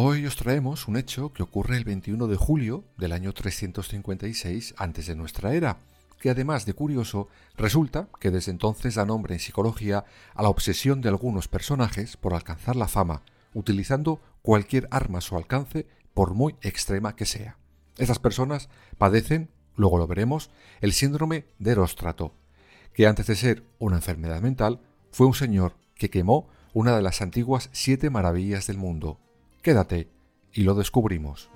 Hoy os traemos un hecho que ocurre el 21 de julio del año 356 antes de nuestra era, que además de curioso, resulta que desde entonces da nombre en psicología a la obsesión de algunos personajes por alcanzar la fama, utilizando cualquier arma a su alcance, por muy extrema que sea. Estas personas padecen, luego lo veremos, el síndrome de Eróstrato, que antes de ser una enfermedad mental, fue un señor que quemó una de las antiguas siete maravillas del mundo, Quédate y lo descubrimos.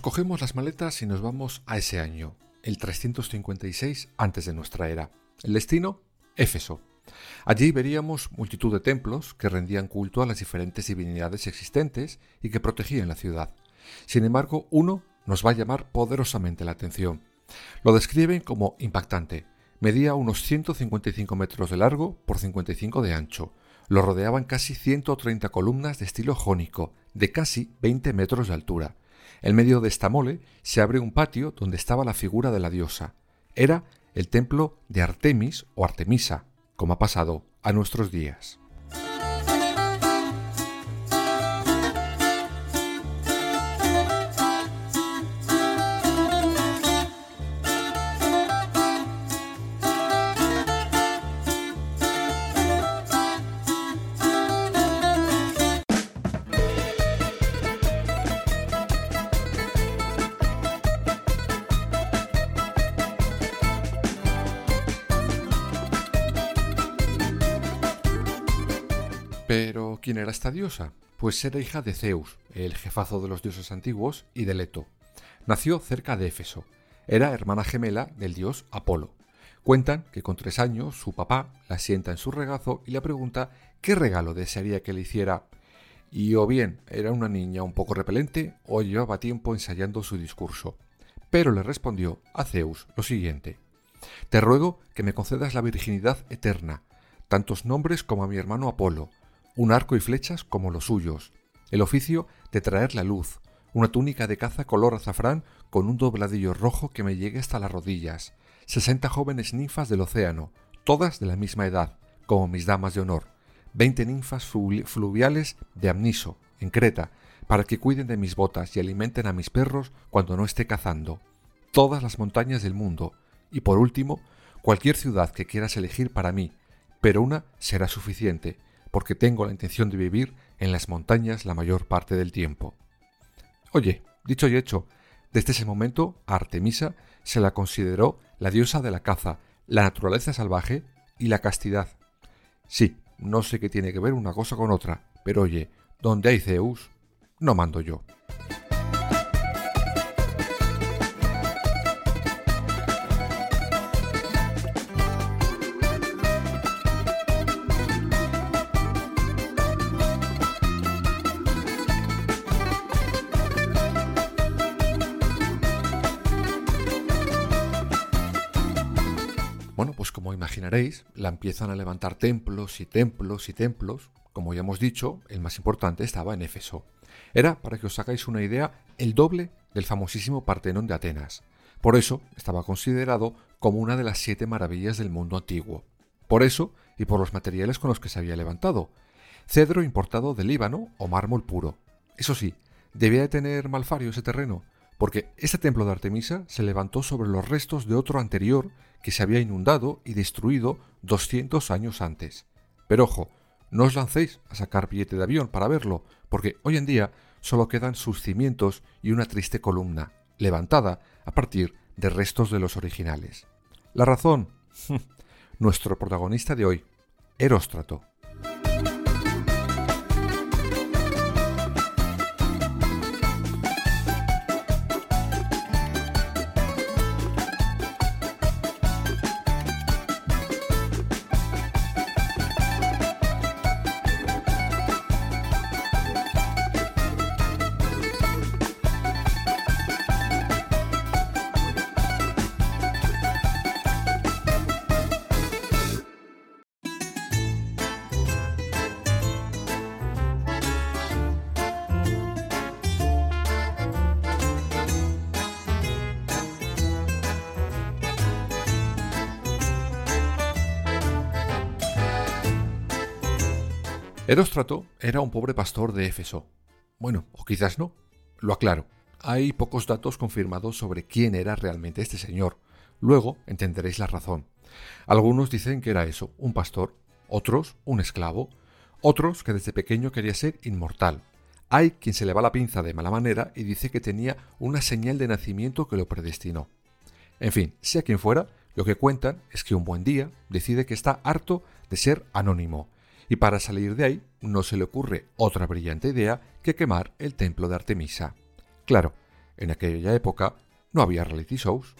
Cogemos las maletas y nos vamos a ese año, el 356 antes de nuestra era. El destino, Éfeso. Allí veríamos multitud de templos que rendían culto a las diferentes divinidades existentes y que protegían la ciudad. Sin embargo, uno nos va a llamar poderosamente la atención. Lo describen como impactante. Medía unos 155 metros de largo por 55 de ancho. Lo rodeaban casi 130 columnas de estilo jónico, de casi 20 metros de altura. En medio de esta mole se abre un patio donde estaba la figura de la diosa. Era el templo de Artemis o Artemisa, como ha pasado a nuestros días. Pero, ¿quién era esta diosa? Pues era hija de Zeus, el jefazo de los dioses antiguos, y de Leto. Nació cerca de Éfeso. Era hermana gemela del dios Apolo. Cuentan que con tres años su papá la sienta en su regazo y le pregunta qué regalo desearía que le hiciera. Y o bien era una niña un poco repelente o llevaba tiempo ensayando su discurso. Pero le respondió a Zeus lo siguiente. Te ruego que me concedas la virginidad eterna, tantos nombres como a mi hermano Apolo, un arco y flechas como los suyos, el oficio de traer la luz, una túnica de caza color azafrán con un dobladillo rojo que me llegue hasta las rodillas, sesenta jóvenes ninfas del océano, todas de la misma edad, como mis damas de honor, veinte ninfas fluviales de Amniso, en Creta, para que cuiden de mis botas y alimenten a mis perros cuando no esté cazando, todas las montañas del mundo, y por último, cualquier ciudad que quieras elegir para mí, pero una será suficiente, porque tengo la intención de vivir en las montañas la mayor parte del tiempo. Oye, dicho y hecho, desde ese momento a Artemisa se la consideró la diosa de la caza, la naturaleza salvaje y la castidad. Sí, no sé qué tiene que ver una cosa con otra, pero oye, donde hay Zeus, no mando yo. Imaginaréis, la empiezan a levantar templos y templos y templos. Como ya hemos dicho, el más importante estaba en Éfeso. Era, para que os hagáis una idea, el doble del famosísimo Partenón de Atenas. Por eso estaba considerado como una de las siete maravillas del mundo antiguo. Por eso y por los materiales con los que se había levantado. Cedro importado de Líbano o mármol puro. Eso sí, debía de tener malfario ese terreno, porque ese templo de Artemisa se levantó sobre los restos de otro anterior que se había inundado y destruido 200 años antes. Pero ojo, no os lancéis a sacar billete de avión para verlo, porque hoy en día solo quedan sus cimientos y una triste columna, levantada a partir de restos de los originales. La razón, nuestro protagonista de hoy, Eróstrato. Eróstrato era un pobre pastor de Éfeso. Bueno, o quizás no. Lo aclaro. Hay pocos datos confirmados sobre quién era realmente este señor. Luego entenderéis la razón. Algunos dicen que era eso, un pastor, otros un esclavo, otros que desde pequeño quería ser inmortal. Hay quien se le va la pinza de mala manera y dice que tenía una señal de nacimiento que lo predestinó. En fin, sea quien fuera, lo que cuentan es que un buen día decide que está harto de ser anónimo y para salir de ahí no se le ocurre otra brillante idea que quemar el templo de Artemisa. Claro, en aquella época no había reality shows.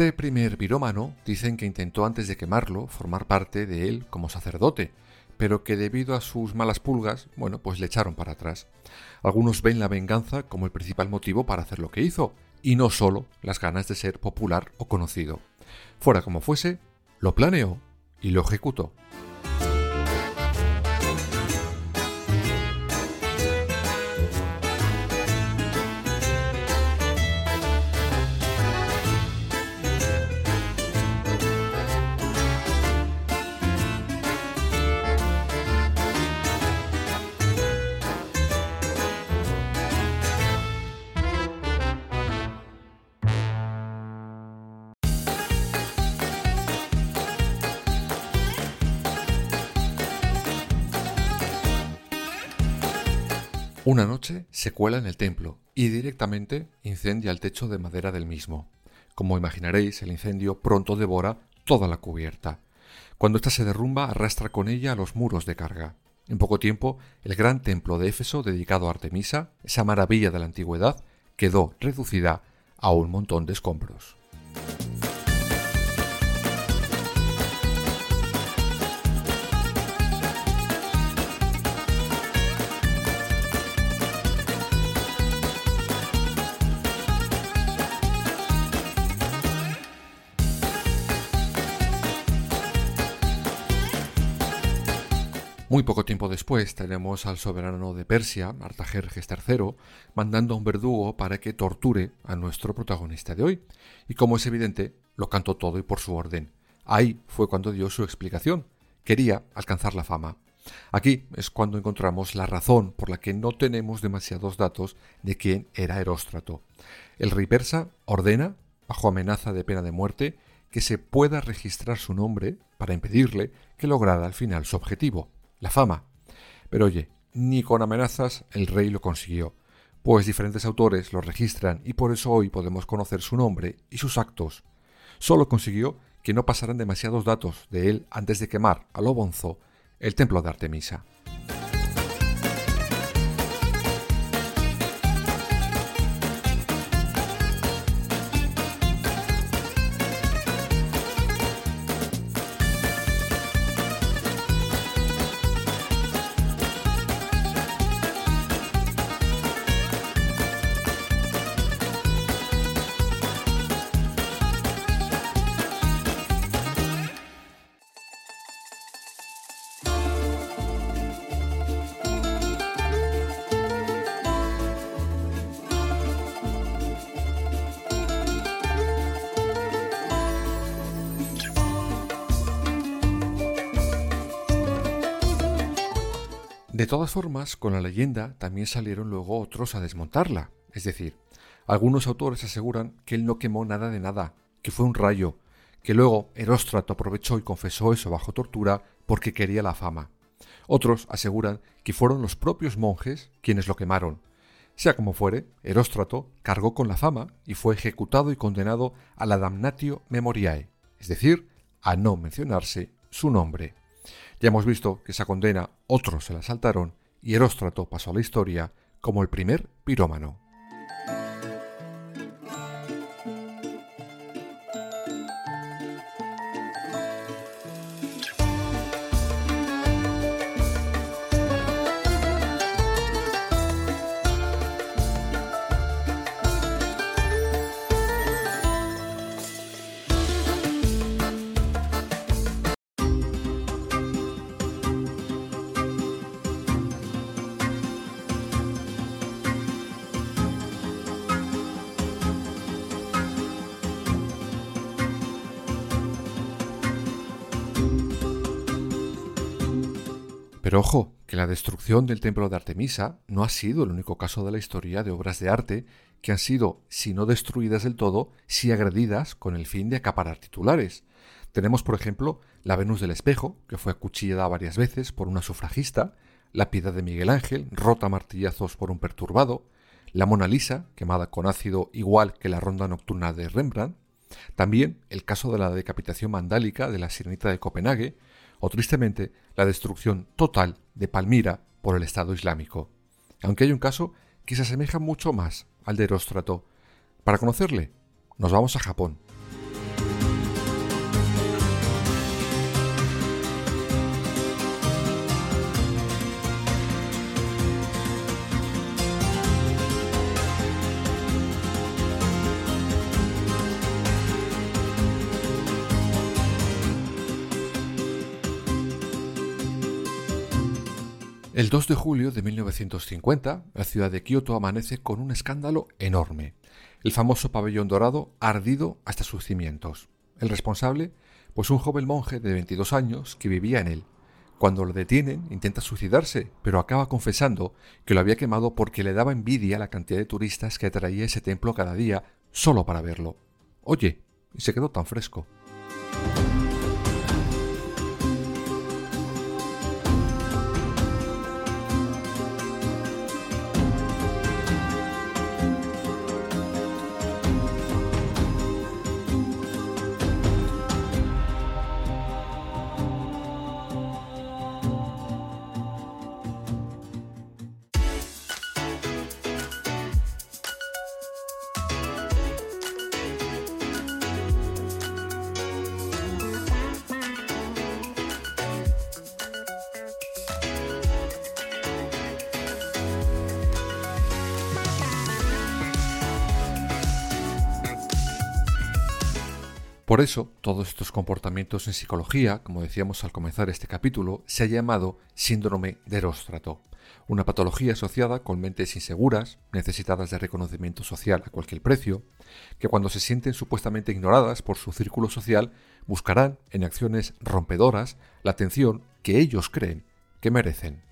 Este primer pirómano dicen que intentó antes de quemarlo formar parte de él como sacerdote, pero que debido a sus malas pulgas, bueno, pues le echaron para atrás. Algunos ven la venganza como el principal motivo para hacer lo que hizo, y no solo las ganas de ser popular o conocido. Fuera como fuese, lo planeó y lo ejecutó. Una noche se cuela en el templo y directamente incendia el techo de madera del mismo. Como imaginaréis, el incendio pronto devora toda la cubierta. Cuando ésta se derrumba, arrastra con ella los muros de carga. En poco tiempo, el gran templo de Éfeso dedicado a Artemisa, esa maravilla de la antigüedad, quedó reducida a un montón de escombros. Muy poco tiempo después tenemos al soberano de Persia, Artajerjes III, mandando a un verdugo para que torture a nuestro protagonista de hoy. Y como es evidente, lo cantó todo y por su orden. Ahí fue cuando dio su explicación. Quería alcanzar la fama. Aquí es cuando encontramos la razón por la que no tenemos demasiados datos de quién era Eróstrato. El rey persa ordena, bajo amenaza de pena de muerte, que se pueda registrar su nombre para impedirle que lograra al final su objetivo la fama. Pero oye, ni con amenazas el rey lo consiguió, pues diferentes autores lo registran y por eso hoy podemos conocer su nombre y sus actos. Solo consiguió que no pasaran demasiados datos de él antes de quemar a lo bonzo el templo de Artemisa. De todas formas, con la leyenda también salieron luego otros a desmontarla. Es decir, algunos autores aseguran que él no quemó nada de nada, que fue un rayo, que luego Heróstrato aprovechó y confesó eso bajo tortura porque quería la fama. Otros aseguran que fueron los propios monjes quienes lo quemaron. Sea como fuere, Heróstrato cargó con la fama y fue ejecutado y condenado a la damnatio memoriae, es decir, a no mencionarse su nombre. Ya hemos visto que esa condena otros se la saltaron y Heróstrato pasó a la historia como el primer pirómano. Pero ojo, que la destrucción del templo de Artemisa no ha sido el único caso de la historia de obras de arte que han sido, si no destruidas del todo, sí agredidas con el fin de acaparar titulares. Tenemos, por ejemplo, la Venus del Espejo, que fue acuchillada varias veces por una sufragista, la Piedad de Miguel Ángel, rota a martillazos por un perturbado, la Mona Lisa, quemada con ácido igual que la Ronda Nocturna de Rembrandt, también el caso de la decapitación mandálica de la Sirenita de Copenhague, o tristemente la destrucción total de Palmira por el Estado Islámico. Aunque hay un caso que se asemeja mucho más al de Heróstrato. Para conocerle, nos vamos a Japón. El 2 de julio de 1950, la ciudad de Kioto amanece con un escándalo enorme. El famoso pabellón dorado ardido hasta sus cimientos. El responsable, pues un joven monje de 22 años que vivía en él. Cuando lo detienen, intenta suicidarse, pero acaba confesando que lo había quemado porque le daba envidia la cantidad de turistas que atraía ese templo cada día solo para verlo. Oye, y se quedó tan fresco. Por eso, todos estos comportamientos en psicología, como decíamos al comenzar este capítulo, se ha llamado síndrome de Eróstrato, una patología asociada con mentes inseguras, necesitadas de reconocimiento social a cualquier precio, que cuando se sienten supuestamente ignoradas por su círculo social, buscarán en acciones rompedoras la atención que ellos creen que merecen.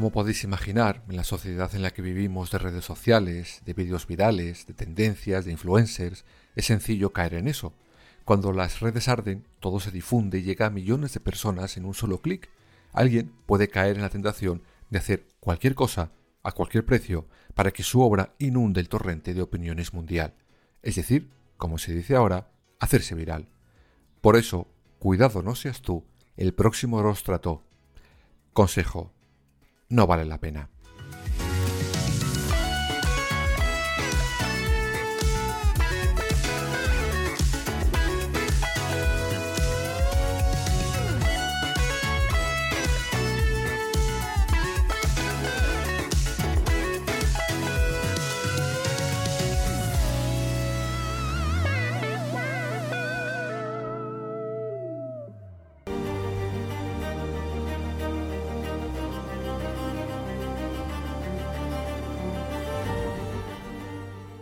Como podéis imaginar, en la sociedad en la que vivimos de redes sociales, de vídeos virales, de tendencias, de influencers, es sencillo caer en eso. Cuando las redes arden, todo se difunde y llega a millones de personas en un solo clic. Alguien puede caer en la tentación de hacer cualquier cosa a cualquier precio para que su obra inunde el torrente de opiniones mundial. Es decir, como se dice ahora, hacerse viral. Por eso, cuidado no seas tú el próximo rostrato. Consejo, no vale la pena.